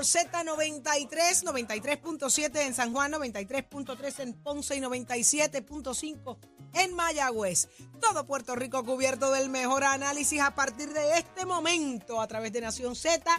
por Z93, 93.7 en San Juan, 93.3 en Ponce y 97.5 en Mayagüez. Todo Puerto Rico cubierto del mejor análisis a partir de este momento a través de Nación Z.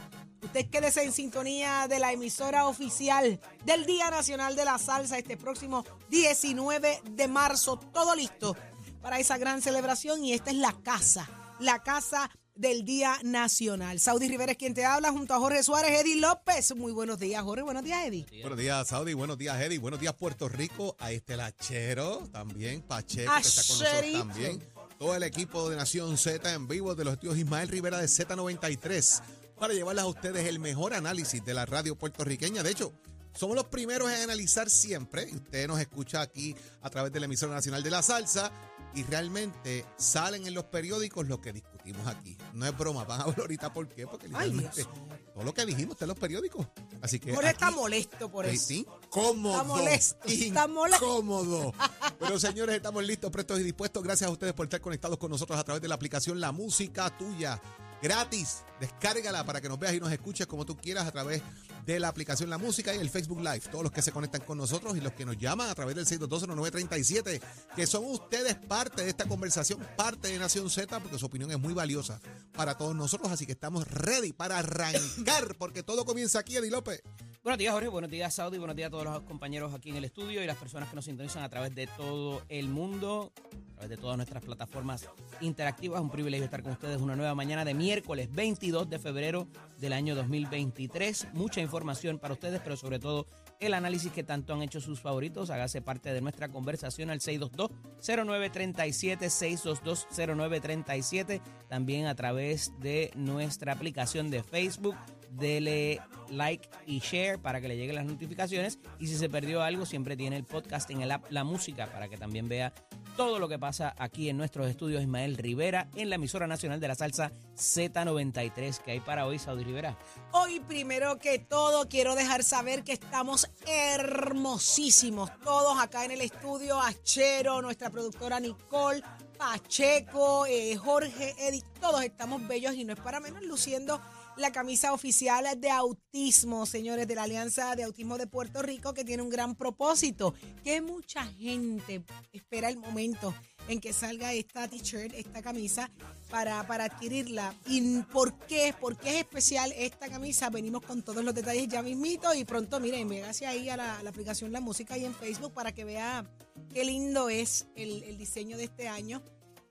Usted quédese en sintonía de la emisora oficial del Día Nacional de la Salsa este próximo 19 de marzo. Todo listo para esa gran celebración y esta es la casa, la casa del Día Nacional. Saudi Rivera es quien te habla junto a Jorge Suárez, Eddie López. Muy buenos días, Jorge. Buenos días, Eddie. Buenos días, Saudi. Buenos días, Eddie. Buenos días, Puerto Rico. Ahí está el Achero también. Pacheco, que está con nosotros también. Todo el equipo de Nación Z en vivo de los estudios Ismael Rivera de Z93 para llevarles a ustedes el mejor análisis de la radio puertorriqueña. De hecho, somos los primeros en analizar siempre. y Usted nos escucha aquí a través de la emisora nacional de la salsa y realmente salen en los periódicos lo que discutimos aquí. No es broma, van a ver ahorita por qué, porque literalmente todo lo que dijimos está en los periódicos. Así que Jorge está molesto por eso. sí. Cómodo. Está molesto, está molesto. Incómodo. Pero señores, estamos listos, prestos y dispuestos. Gracias a ustedes por estar conectados con nosotros a través de la aplicación La Música Tuya. Gratis. Descárgala para que nos veas y nos escuches como tú quieras a través de la aplicación La Música y el Facebook Live. Todos los que se conectan con nosotros y los que nos llaman a través del 6220937, que son ustedes parte de esta conversación, parte de Nación Z, porque su opinión es muy valiosa para todos nosotros. Así que estamos ready para arrancar, porque todo comienza aquí, Eddie López. Buenos días, Jorge. Buenos días, Saudi. Buenos días a todos los compañeros aquí en el estudio y las personas que nos sintonizan a través de todo el mundo, través de todas nuestras plataformas interactivas. Un privilegio estar con ustedes una nueva mañana de miércoles 22 de febrero del año 2023. Mucha información para ustedes, pero sobre todo el análisis que tanto han hecho sus favoritos. Hágase parte de nuestra conversación al 622-0937, 622-0937. También a través de nuestra aplicación de Facebook. Dele like y share para que le lleguen las notificaciones. Y si se perdió algo, siempre tiene el podcast en el app La Música para que también vea todo lo que pasa aquí en nuestros estudios Ismael Rivera en la emisora nacional de la salsa Z93 que hay para hoy, Saudi Rivera. Hoy, primero que todo, quiero dejar saber que estamos hermosísimos todos acá en el estudio. Achero, nuestra productora Nicole, Pacheco, eh, Jorge, Edith, todos estamos bellos y no es para menos luciendo la camisa oficial de autismo, señores, de la Alianza de Autismo de Puerto Rico, que tiene un gran propósito, que mucha gente espera el momento en que salga esta t-shirt, esta camisa, para, para adquirirla. ¿Y por qué? ¿Por es especial esta camisa? Venimos con todos los detalles ya mismito y pronto, miren, véngase ahí a la, aplicación La Música y en Facebook para que vea qué lindo es el diseño de este año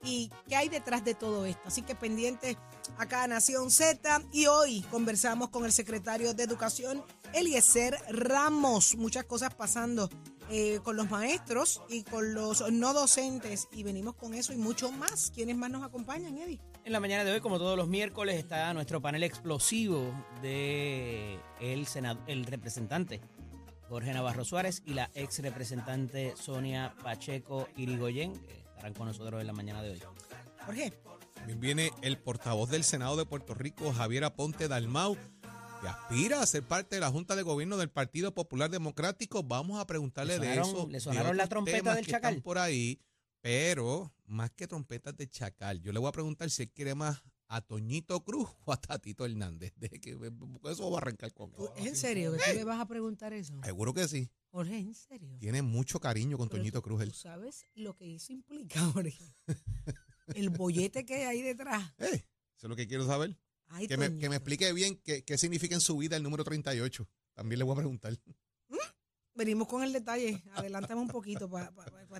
y qué hay detrás de todo esto. Así que pendientes acá a Nación Z y hoy conversamos con el secretario de Educación, Eliezer Ramos. Muchas cosas pasando eh, con los maestros y con los no docentes y venimos con eso y mucho más. ¿Quiénes más nos acompañan, Eddie? En la mañana de hoy, como todos los miércoles, está nuestro panel explosivo de el, senado, el representante Jorge Navarro Suárez y la ex representante Sonia Pacheco Irigoyen, estarán con nosotros en la mañana de hoy. Jorge. También viene el portavoz del Senado de Puerto Rico, Javier Aponte Dalmau, que aspira a ser parte de la Junta de Gobierno del Partido Popular Democrático. Vamos a preguntarle ¿Le de eso. le de sonaron la trompeta temas del que están chacal? por ahí, pero más que trompetas de chacal, yo le voy a preguntar si él quiere más a Toñito Cruz o a Tatito Hernández. Deje que porque eso va a arrancar con ¿tú- él. ¿Es en serio que tú le vas a preguntar eso? Seguro que sí. Jorge, ¿en serio? Tiene mucho cariño con Pero Toñito tú- Cruz. ¿Tú sabes lo que eso implica, Jorge? El bollete que hay ahí detrás. Eh, eso es lo que quiero saber. Ay, Que me, que Toñito. me explique bien qué, qué significa en su vida el número 38. También le voy a preguntar. Venimos con el detalle, adelántame un poquito para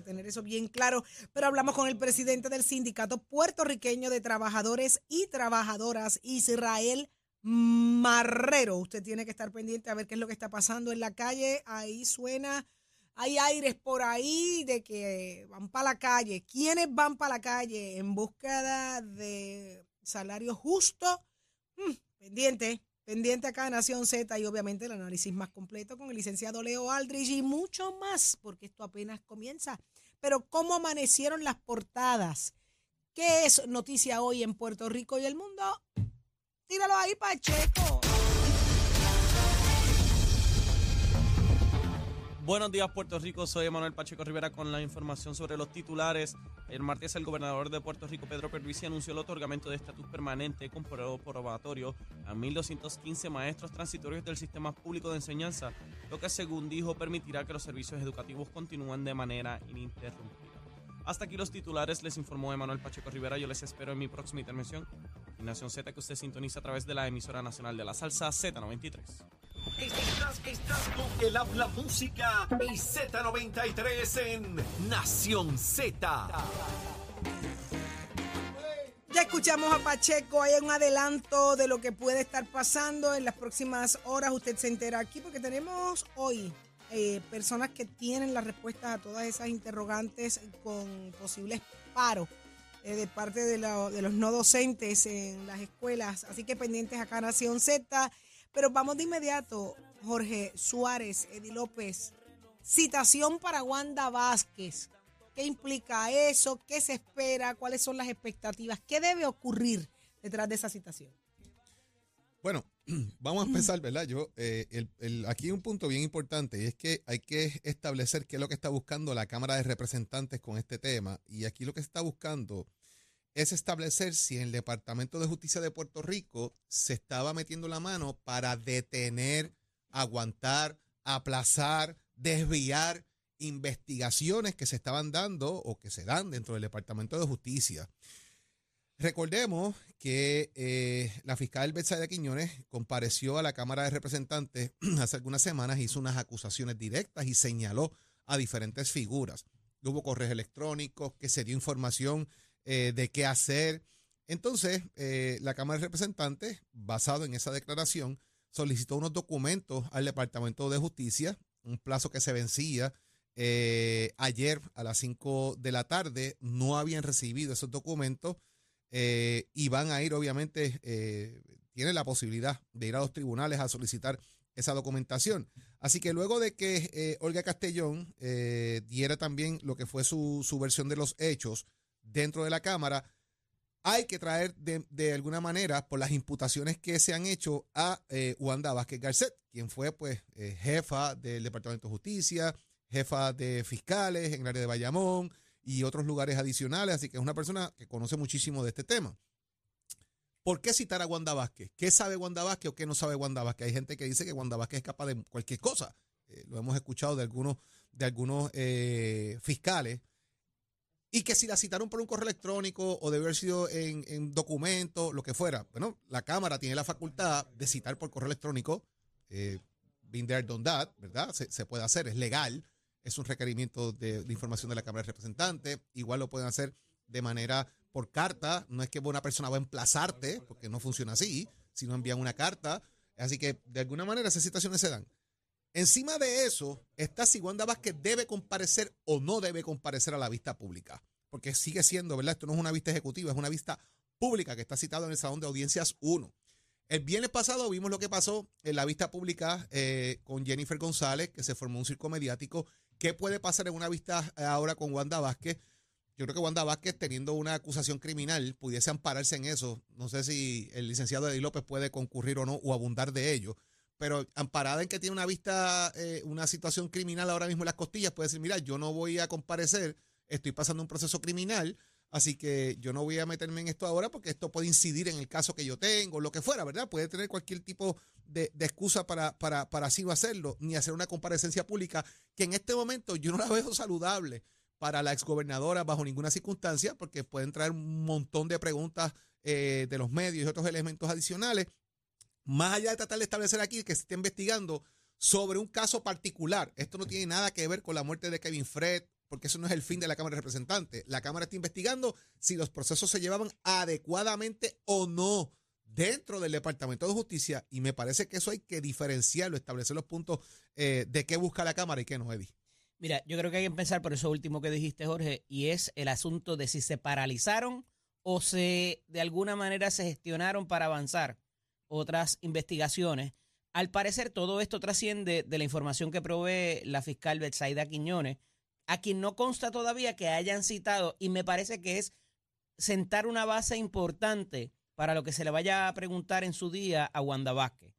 tener eso bien claro, pero hablamos con el presidente del sindicato puertorriqueño de trabajadores y trabajadoras, Israel Marrero. Usted tiene que estar pendiente a ver qué es lo que está pasando en la calle. Ahí suena hay aires por ahí de que van para la calle. ¿Quiénes van para la calle en búsqueda de salario justo? Mm, pendiente, pendiente acá en Nación Z y obviamente el análisis más completo con el licenciado Leo Aldrich y mucho más, porque esto apenas comienza. Pero ¿cómo amanecieron las portadas? ¿Qué es noticia hoy en Puerto Rico y el mundo? Tíralo ahí, Pacheco. Buenos días Puerto Rico, soy Manuel Pacheco Rivera con la información sobre los titulares. El martes el gobernador de Puerto Rico, Pedro Pervisi, anunció el otorgamiento de estatus permanente con periodo probatorio a 1.215 maestros transitorios del sistema público de enseñanza, lo que según dijo permitirá que los servicios educativos continúen de manera ininterrumpida. Hasta aquí los titulares, les informó Emanuel Pacheco Rivera, yo les espero en mi próxima intervención en Nación Z que usted sintoniza a través de la emisora nacional de la salsa Z93. Estás, estás con el habla música y Z93 en Nación Z. Ya escuchamos a Pacheco, hay un adelanto de lo que puede estar pasando en las próximas horas. Usted se entera aquí porque tenemos hoy eh, personas que tienen las respuestas a todas esas interrogantes con posibles paros eh, de parte de, de los no docentes en las escuelas. Así que pendientes acá Nación Z. Pero vamos de inmediato, Jorge Suárez, Eddie López. Citación para Wanda Vázquez. ¿Qué implica eso? ¿Qué se espera? ¿Cuáles son las expectativas? ¿Qué debe ocurrir detrás de esa citación? Bueno, vamos a empezar, ¿verdad? Yo, eh, aquí hay un punto bien importante y es que hay que establecer qué es lo que está buscando la Cámara de Representantes con este tema. Y aquí lo que se está buscando es establecer si en el Departamento de Justicia de Puerto Rico se estaba metiendo la mano para detener, aguantar, aplazar, desviar investigaciones que se estaban dando o que se dan dentro del Departamento de Justicia. Recordemos que eh, la fiscal Betsaida Quiñones compareció a la Cámara de Representantes hace algunas semanas, hizo unas acusaciones directas y señaló a diferentes figuras. Hubo correos electrónicos, que se dio información eh, de qué hacer. Entonces, eh, la Cámara de Representantes, basado en esa declaración, solicitó unos documentos al Departamento de Justicia, un plazo que se vencía eh, ayer a las 5 de la tarde. No habían recibido esos documentos eh, y van a ir, obviamente, eh, tienen la posibilidad de ir a los tribunales a solicitar esa documentación. Así que luego de que eh, Olga Castellón eh, diera también lo que fue su, su versión de los hechos dentro de la Cámara, hay que traer de, de alguna manera, por las imputaciones que se han hecho a eh, Wanda Vázquez Garcet, quien fue pues eh, jefa del Departamento de Justicia, jefa de fiscales en el área de Bayamón y otros lugares adicionales, así que es una persona que conoce muchísimo de este tema. ¿Por qué citar a Wanda Vázquez? ¿Qué sabe Wanda Vázquez o qué no sabe Wanda Vázquez? Hay gente que dice que Wanda Vázquez es capaz de cualquier cosa. Eh, lo hemos escuchado de algunos, de algunos eh, fiscales. Y que si la citaron por un correo electrónico o debe haber sido en, en documento, lo que fuera. Bueno, la Cámara tiene la facultad de citar por correo electrónico. Eh, been there, done that, ¿verdad? Se, se puede hacer, es legal. Es un requerimiento de, de información de la Cámara de Representantes. Igual lo pueden hacer de manera por carta. No es que una persona va a emplazarte, porque no funciona así, sino envían una carta. Así que de alguna manera esas situaciones se dan. Encima de eso está si Wanda Vázquez debe comparecer o no debe comparecer a la vista pública. Porque sigue siendo, ¿verdad? Esto no es una vista ejecutiva, es una vista pública que está citada en el Salón de Audiencias 1. El viernes pasado vimos lo que pasó en la vista pública eh, con Jennifer González, que se formó un circo mediático. ¿Qué puede pasar en una vista ahora con Wanda Vázquez? Yo creo que Wanda Vázquez, teniendo una acusación criminal, pudiese ampararse en eso. No sé si el licenciado Eddie López puede concurrir o no, o abundar de ello. Pero amparada en que tiene una vista, eh, una situación criminal ahora mismo en las costillas, puede decir, mira, yo no voy a comparecer, estoy pasando un proceso criminal, así que yo no voy a meterme en esto ahora porque esto puede incidir en el caso que yo tengo, lo que fuera, ¿verdad? Puede tener cualquier tipo de, excusa para, para, para así no hacerlo, ni hacer una comparecencia pública, que en este momento yo no la veo saludable para la exgobernadora bajo ninguna circunstancia, porque pueden traer un montón de preguntas eh, de los medios y otros elementos adicionales, más allá de tratar de establecer aquí que se esté investigando sobre un caso particular. Esto no tiene nada que ver con la muerte de Kevin Fred, porque eso no es el fin de la Cámara de Representantes. La Cámara está investigando si los procesos se llevaban adecuadamente o no dentro del Departamento de Justicia y me parece que eso hay que diferenciarlo, establecer los puntos eh, de qué busca la Cámara y qué no, Eddie. Mira, yo creo que hay que empezar por eso último que dijiste, Jorge, y es el asunto de si se paralizaron o se de alguna manera se gestionaron para avanzar otras investigaciones. Al parecer, todo esto trasciende de la información que provee la fiscal Betsaida Quiñones, a quien no consta todavía que hayan citado, y me parece que es sentar una base importante para lo que se le vaya a preguntar en su día a Wanda Vázquez.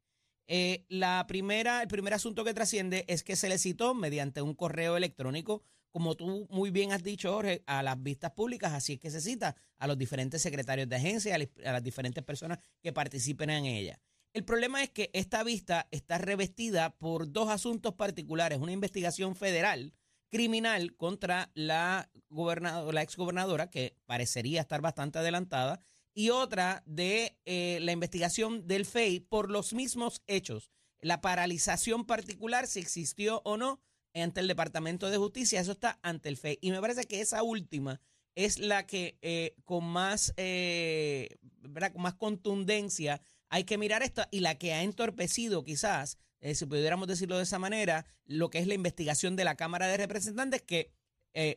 Eh, la primera, el primer asunto que trasciende es que se le citó mediante un correo electrónico, como tú muy bien has dicho, Jorge, a las vistas públicas, así es que se cita a los diferentes secretarios de agencia, a las diferentes personas que participen en ella. El problema es que esta vista está revestida por dos asuntos particulares, una investigación federal criminal contra la, la exgobernadora, que parecería estar bastante adelantada, y otra de eh, la investigación del FEI por los mismos hechos. La paralización particular, si existió o no, ante el Departamento de Justicia, eso está ante el FEI. Y me parece que esa última es la que eh, con, más, eh, con más contundencia hay que mirar esto y la que ha entorpecido quizás, si pudiéramos decirlo de esa manera, lo que es la investigación de la Cámara de Representantes que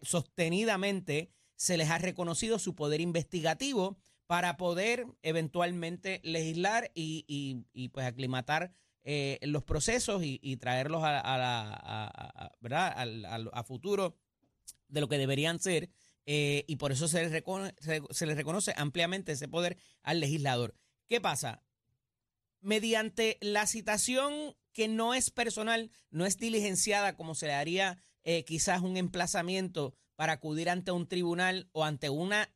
sostenidamente se les ha reconocido su poder investigativo para poder eventualmente legislar y, y, pues aclimatar eh, los procesos y, traerlos a, a, ¿verdad? a, futuro de lo que deberían ser. Eh, y por eso se les, reconoce, se les reconoce ampliamente ese poder al legislador. ¿Qué pasa? Mediante la citación que no es personal, no es diligenciada como se le haría eh, quizás un emplazamiento para acudir ante un tribunal o ante una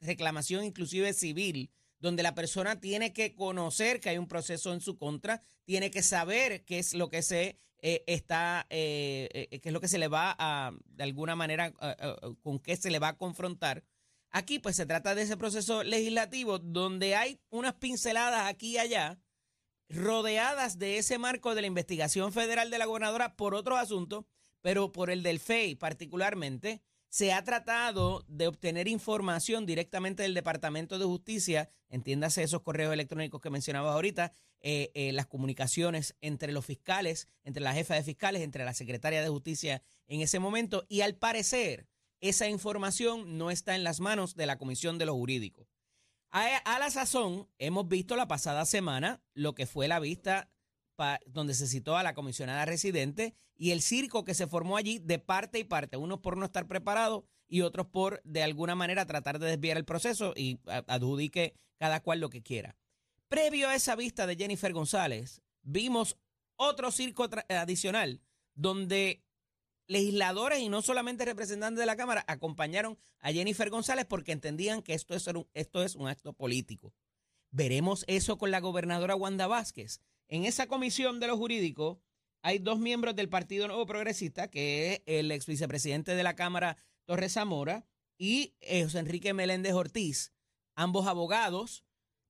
reclamación inclusive civil, donde la persona tiene que conocer que hay un proceso en su contra, tiene que saber qué es lo que se eh, está, eh, qué es lo que se le va a, de alguna manera, con qué se le va a confrontar. Aquí pues se trata de ese proceso legislativo donde hay unas pinceladas aquí y allá, rodeadas de ese marco de la investigación federal de la gobernadora por otros asuntos, pero por el del FEI particularmente, se ha tratado de obtener información directamente del Departamento de Justicia, entiéndase esos correos electrónicos que mencionabas ahorita, eh, eh, las comunicaciones entre los fiscales, entre la jefa de fiscales, entre la secretaria de Justicia en ese momento, y al parecer esa información no está en las manos de la Comisión de los Jurídicos. A, la sazón, hemos visto la pasada semana lo que fue la vista donde se citó a la comisionada residente y el circo que se formó allí de parte y parte, unos por no estar preparados y otros por de alguna manera tratar de desviar el proceso y adjudique cada cual lo que quiera. Previo a esa vista de Jennifer González, vimos otro circo adicional donde legisladores y no solamente representantes de la Cámara acompañaron a Jennifer González porque entendían que esto es un, esto es un acto político. Veremos eso con la gobernadora Wanda Vázquez. En esa comisión de los jurídicos hay dos miembros del Partido Nuevo Progresista, que es el ex vicepresidente de la Cámara, Torres Zamora, y eh, José Enrique Meléndez Ortiz, ambos abogados.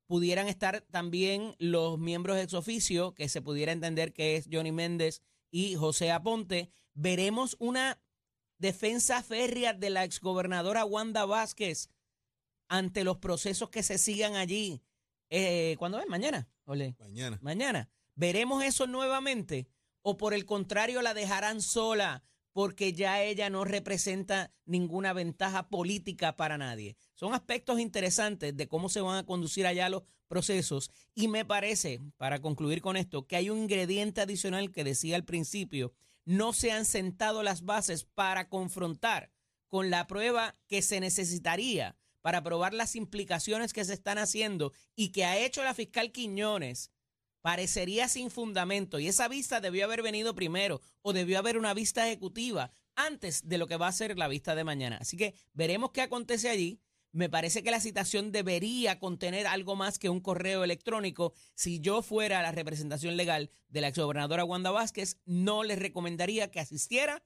Pudieran estar también los miembros ex oficio, que se pudiera entender que es Johnny Méndez y José Aponte. Veremos una defensa férrea de la exgobernadora Wanda Vázquez ante los procesos que se sigan allí. Eh, ¿Cuándo es? Mañana. Mañana. Mañana. ¿Veremos eso nuevamente? ¿O por el contrario la dejarán sola porque ya ella no representa ninguna ventaja política para nadie? Son aspectos interesantes de cómo se van a conducir allá los procesos y me parece, para concluir con esto, que hay un ingrediente adicional que decía al principio, no se han sentado las bases para confrontar con la prueba que se necesitaría para probar las implicaciones que se están haciendo y que ha hecho la fiscal Quiñones, parecería sin fundamento. Y esa vista debió haber venido primero o debió haber una vista ejecutiva antes de lo que va a ser la vista de mañana. Así que veremos qué acontece allí. Me parece que la citación debería contener algo más que un correo electrónico. Si yo fuera la representación legal de la exgobernadora Wanda Vázquez, no les recomendaría que asistiera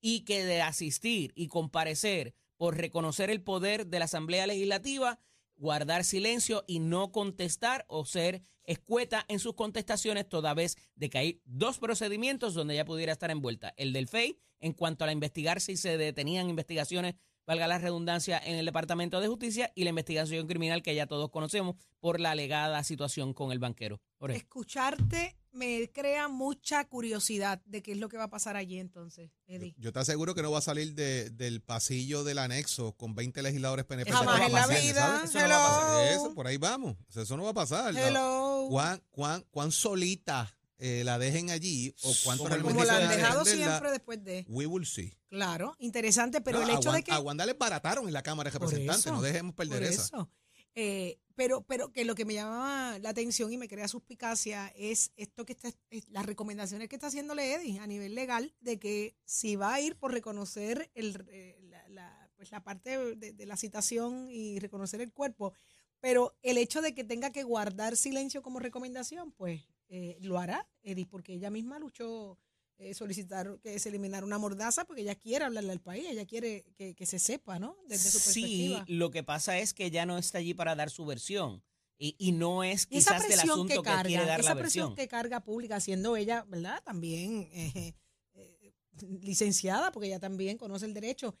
y que de asistir y comparecer por reconocer el poder de la Asamblea Legislativa, guardar silencio y no contestar o ser escueta en sus contestaciones, toda vez de que hay dos procedimientos donde ella pudiera estar envuelta. El del FEI, en cuanto a la investigar si se detenían investigaciones valga la redundancia, en el Departamento de Justicia y la investigación criminal que ya todos conocemos por la alegada situación con el banquero. Jorge. Escucharte me crea mucha curiosidad de qué es lo que va a pasar allí entonces, Eddie. Yo te aseguro que no va a salir de- del pasillo del anexo con 20 legisladores PNP. Jamás en la vida. Eso no va a pasar. Eso, por ahí vamos. Eso no va a pasar. Hello. ¿Cuán, cuán, cuán solita eh, la dejen allí o cuánto Como realmente la han dejado siempre después de. We will see. Claro, interesante, pero No, el hecho de que. A Wanda barataron en la Cámara de Representantes. eso, no dejemos perder esa. eso. Eh, pero, pero que lo que me llama la atención y me crea suspicacia es esto que está, es las recomendaciones que está haciéndole Eddie a nivel legal de que si va a ir por reconocer el, eh, la, la- pues la parte de, de la citación y reconocer el cuerpo, pero el hecho de que tenga que guardar silencio como recomendación, pues eh, lo hará Eddie, porque ella misma luchó eh, solicitar que se eliminara una mordaza porque ella quiere hablarle al país, ella quiere que, que se sepa, ¿no? Desde su Sí, perspectiva. lo que pasa es que ya no está allí para dar su versión. Y, y no es quizás del asunto que que, quiere carga, dar esa la presión que carga pública, siendo ella, ¿verdad? También eh, eh, licenciada, porque ella también conoce el derecho.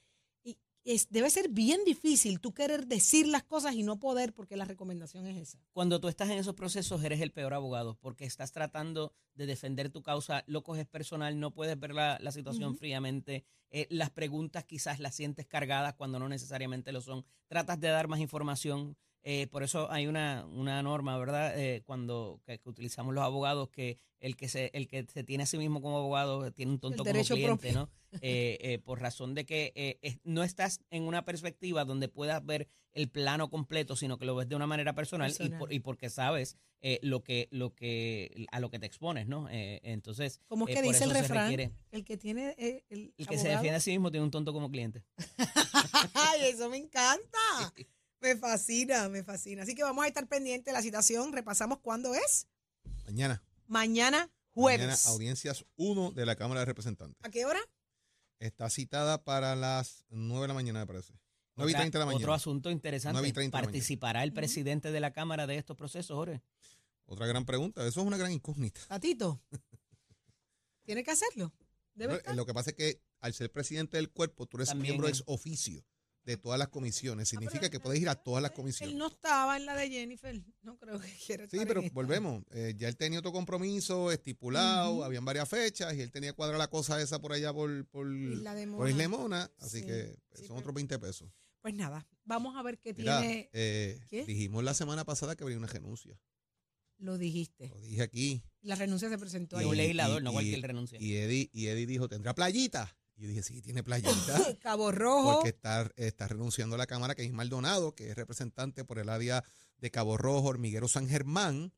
Es, debe ser bien difícil tú querer decir las cosas y no poder, porque la recomendación es esa. Cuando tú estás en esos procesos eres el peor abogado porque estás tratando de defender tu causa, lo coges personal, no puedes ver la, la situación fríamente, eh, las preguntas quizás las sientes cargadas cuando no necesariamente lo son, tratas de dar más información. Eh, por eso hay una, una norma, ¿verdad? Eh, cuando que, que utilizamos los abogados que el que se el que se tiene a sí mismo como abogado tiene un tonto como cliente, propio. ¿no? Eh, eh, por razón de que eh, es- no estás en una perspectiva donde puedas ver el plano completo, sino que lo ves de una manera personal, Y, Personal. por- y porque sabes eh, lo que lo que a lo que te expones, ¿no? Eh, entonces, Como es eh, que dice el refrán, requiere- el que tiene eh, el, que se defiende a sí mismo tiene un tonto como cliente. ¡Ay, eso me encanta! Me fascina, me fascina. Así que vamos a estar pendientes de la citación. Repasamos cuándo es. Mañana. Mañana, jueves. Mañana, audiencias 1 de la Cámara de Representantes. ¿A qué hora? Está citada para las 9 de la mañana, me parece. 9 y Otra- 30 de la mañana. Otro asunto interesante. 9 y 30 de la mañana. ¿Participará el presidente de la Cámara de estos procesos, Jorge? Otra gran pregunta. Eso es una gran incógnita. Tatito. Tiene que hacerlo. Debe Lo- estar. Lo que pasa es que al ser presidente del cuerpo, tú eres También miembro es- ex oficio de todas las comisiones. Significa pero- que puedes ir a todas las comisiones. Él no estaba en la de Jennifer. No creo que quiera Sí, estar pero en esta. volvemos. Eh, ya él tenía otro compromiso estipulado, habían varias fechas y él tenía cuadra la cosa esa por allá por, por, Isla de por Mona. Isla de Mona, así Sí, que pues, sí, son pero- otros 20 pesos. Pues nada, vamos a ver qué Mira, tiene. eh, ¿Qué? dijimos la semana pasada que habría una renuncia. Lo dijiste. Lo dije aquí. La renuncia se presentó Y ahí. un legislador, y- no cualquier renuncia. Y Eddie, y Eddie dijo, ¿tendrá playita? Y yo dije, sí, tiene playita. Cabo Rojo. porque está, está renunciando a la Cámara, que es Maldonado, que es representante por el área de Cabo Rojo, Hormiguero San Germán,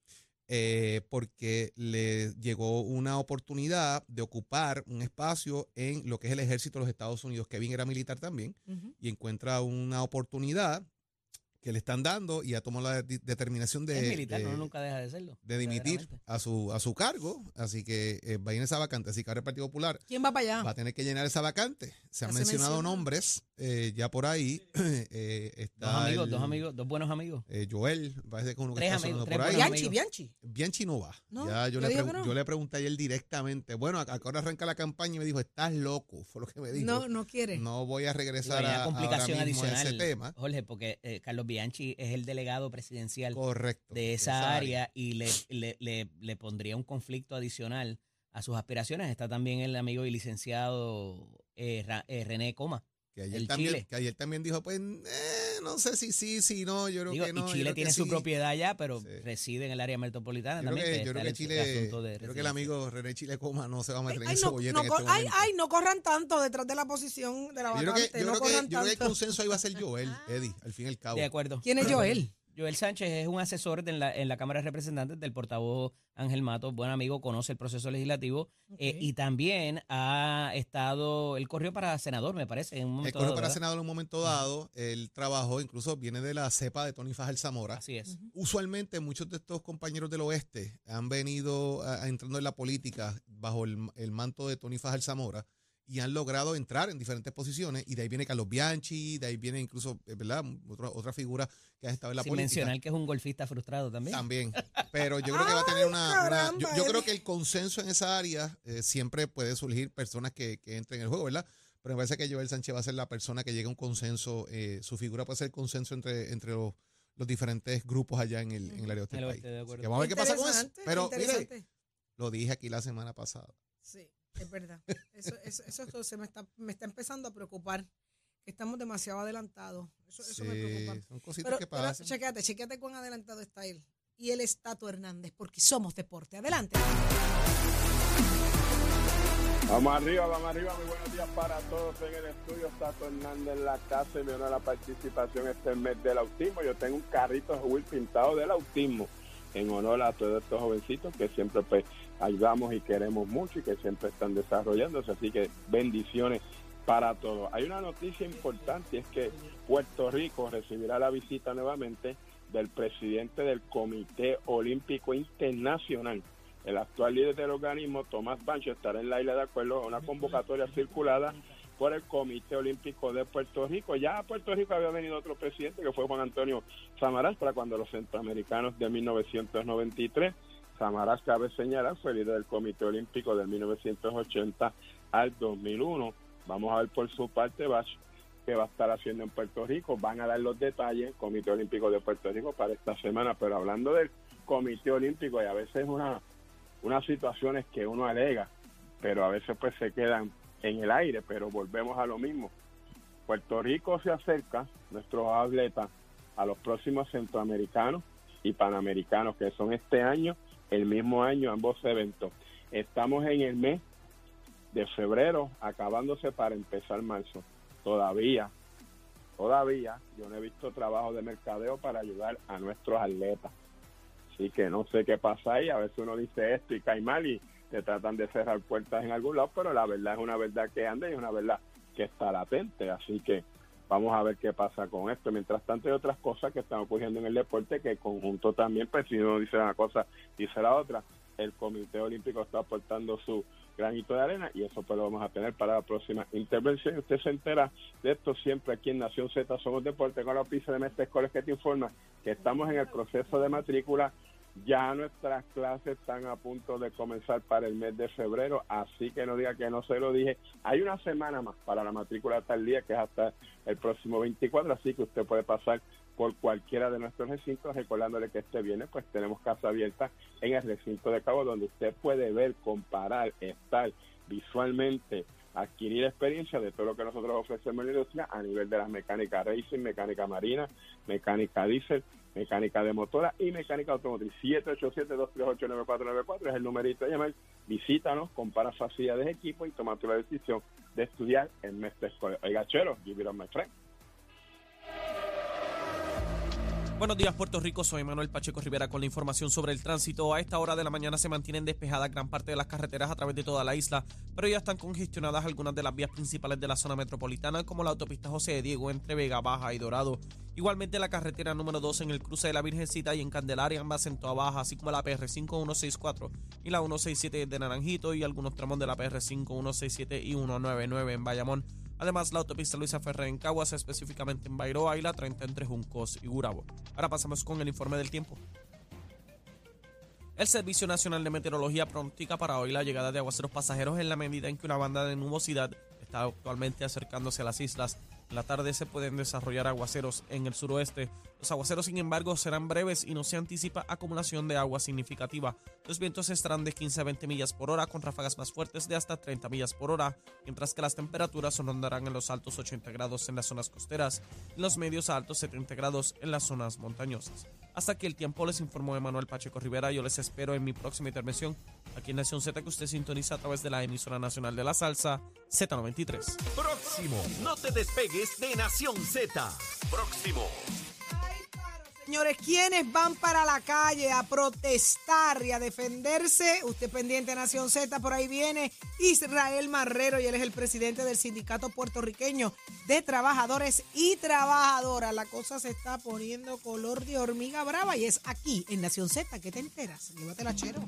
eh, porque le llegó una oportunidad de ocupar un espacio en lo que es el ejército de los Estados Unidos. Kevin era militar también y encuentra una oportunidad que le están dando y ha tomado la de- determinación de, es militar, de- no nunca deja de serlo. de dimitir a su, a su cargo. Así que eh, va a ir en esa vacante. Así que ahora el Partido Popular ¿Quién va para allá? va a tener que llenar esa vacante. Se han mencionado menciona. nombres eh, ya por ahí. eh, está Dos amigos, el, dos amigos, dos buenos amigos. eh, Joel, parece que uno que Tres está amigos, tres por ahí. Bianchi. Bianchi. Bianchi no va. No, ya yo, yo le, no. yo le pregunté a él directamente. Bueno, a- ahora arranca la campaña y me dijo, estás loco. Fue lo que me dijo. No, no quiere. No voy a regresar a, ahora complicación mismo a ese adicional, tema. Jorge, porque eh, Carlos Bianchi es el delegado presidencial Correcto. de esa área y le, le, le, le pondría un conflicto adicional a sus aspiraciones. Está también el amigo y licenciado eh, eh, René Coma. Que ayer, el también, Chile. que ayer también dijo, pues, eh, no sé si sí, si no, yo creo Digo, que no. y Chile tiene su sí. propiedad allá, pero Sí. reside en el área metropolitana Yo creo también. que, que yo creo que el Chile, creo que el amigo René Chile Coma no se va a meter en Ay, ese no, bollete no en cor- este ay, ay, no corran tanto detrás de la posición de la Yo creo vacante. que, yo no creo que, corran yo creo que el consenso ahí va a ser Joel, Eddie, al fin y al cabo. De acuerdo. ¿Quién es Joel? Joel Sánchez es un asesor de en, la, en la Cámara de Representantes del portavoz Ángel Mato, buen amigo, conoce el proceso legislativo eh, y también ha estado, él corrió para senador, me parece, en un momento correo dado, para ¿verdad? senador en un momento dado, él trabajó, incluso viene de la cepa de Tony Fajal Zamora. Así es. Usualmente muchos de estos compañeros del oeste han venido a- a entrando en la política bajo el, el manto de Tony Fajal Zamora y han logrado entrar en diferentes posiciones y de ahí viene Carlos Bianchi, de ahí viene incluso, eh, ¿verdad? Otra, otra figura que ha estado en la Sin política. mencionar que es un golfista frustrado también. También. Pero yo creo que va a tener una. yo, yo creo que el consenso en esa área eh, siempre puede surgir personas que, que entren en el juego, ¿verdad? pero me parece que Joel Sánchez va a ser la persona que llegue a un consenso, eh, su figura puede ser consenso entre, entre los, los diferentes grupos allá en el, en el área del país. de acuerdo. Que vamos a ver qué pasa con eso. Pero mire, lo dije aquí la semana pasada. Sí, es verdad. Eso, eso, eso, eso se me está, me está empezando a preocupar. Que estamos demasiado adelantados. Eso, eso me Sí, preocupa. son cositas Pero, que pero pasan. chequéate, chequéate cuán adelantado está él. Y él es Tato Hernández, porque somos deporte. Adelante. Vamos arriba, vamos arriba. Muy buenos días para todos en el estudio. Tato Hernández en la casa y me honra la participación este mes del autismo. Yo tengo un carrito de Will pintado del autismo en honor a todos estos jovencitos que siempre pues ayudamos y queremos mucho y que siempre están desarrollándose. Así que bendiciones para todos. Hay una noticia importante es que Puerto Rico recibirá la visita nuevamente del presidente del Comité Olímpico Internacional. El actual líder del organismo, Tomás Bancho, estará en la isla de acuerdo a una convocatoria circulada por el Comité Olímpico de Puerto Rico. Ya a Puerto Rico había venido otro presidente, que fue Juan Antonio Samaras, para cuando los centroamericanos de 1993. Samaras, cabe señalar, fue líder del Comité Olímpico del 1980 al 2001. Vamos a ver por su parte, Bach, que va a estar haciendo en Puerto Rico. Van a dar los detalles, Comité Olímpico de Puerto Rico, para esta semana. Pero hablando del Comité Olímpico, y a veces una, unas situaciones que uno alega, pero a veces pues se quedan en el aire, pero volvemos a lo mismo. Puerto Rico se acerca, nuestros atletas, a los próximos centroamericanos y panamericanos, que son este año, el mismo año, ambos eventos. Estamos en el mes de febrero, acabándose para empezar marzo. Todavía, todavía, yo no he visto trabajo de mercadeo para ayudar a nuestros atletas. Así que no sé qué pasa ahí, a veces uno dice esto y cae mal y te tratan de cerrar puertas en algún lado, pero la verdad es una verdad que anda y es una verdad que está latente. Así que vamos a ver qué pasa con esto. Mientras tanto hay otras cosas que están ocurriendo en el deporte que en conjunto también, pues si uno dice una cosa, dice la otra. El Comité Olímpico está aportando su granito de arena y eso pues lo vamos a tener para la próxima intervención. Usted se entera de esto siempre aquí en Nación Z Somos Deporte con la oficina de Mestre Escoles que te informa que estamos en el proceso de matrícula. Ya nuestras clases están a punto de comenzar para el mes de febrero, así que no diga que no se lo dije. Hay una semana más para la matrícula tal día, que es hasta el próximo 24, así que usted puede pasar por cualquiera de nuestros recintos, recordándole que este viernes pues tenemos casa abierta en el recinto de Cabo, donde usted puede ver, comparar, estar visualmente, adquirir experiencia de todo lo que nosotros ofrecemos en la industria a nivel de las mecánicas racing, mecánica marina, mecánica diésel, mecánica de motora y mecánica automotriz. 787-238-9494 es el numerito de llamar. Visítanos, compara facilidades de equipo y toma tu la decisión de estudiar en Mestre Escolar. Oiga, chero, give it on my friend. Buenos días, Puerto Rico. Soy Manuel Pacheco Rivera con la información sobre el tránsito. A esta hora de la mañana se mantienen despejadas gran parte de las carreteras a través de toda la isla, pero ya están congestionadas algunas de las vías principales de la zona metropolitana, como la autopista José de Diego entre Vega Baja y Dorado. Igualmente la carretera número 2 en el cruce de la Virgencita y en Candelaria, ambas en Toa Baja, así como la PR 5164 y la 167 de Naranjito y algunos tramos de la PR 5167 y 199 en Bayamón. Además, la autopista Luisa Ferrer en Caguas, específicamente en Bairoa y la 30 entre Juncos y Gurabo. Ahora pasamos con el informe del tiempo. El Servicio Nacional de Meteorología pronostica para hoy la llegada de aguaceros pasajeros en la medida en que una banda de nubosidad está actualmente acercándose a las islas. La tarde se pueden desarrollar aguaceros en el suroeste. Los aguaceros, sin embargo, serán breves y no se anticipa acumulación de agua significativa. Los vientos estarán de 15 a 20 millas por hora con ráfagas más fuertes de hasta 30 millas por hora, mientras que las temperaturas rondarán en los altos 80 grados en las zonas costeras y los medios a altos 70 grados en las zonas montañosas. Hasta aquí el tiempo les informó Emanuel Pacheco Rivera. Yo les espero en mi próxima intervención aquí en Nación Z que usted sintoniza a través de la emisora nacional de la salsa Z93. Próximo. No te despegues de Nación Z. Próximo. Señores, ¿quiénes van para la calle a protestar y a defenderse? Usted pendiente Nación Z, por ahí viene Israel Marrero y él es el presidente del Sindicato Puertorriqueño de Trabajadores y Trabajadoras. La cosa se está poniendo color de hormiga brava y es aquí en Nación Z que te enteras. Llévatela, chero.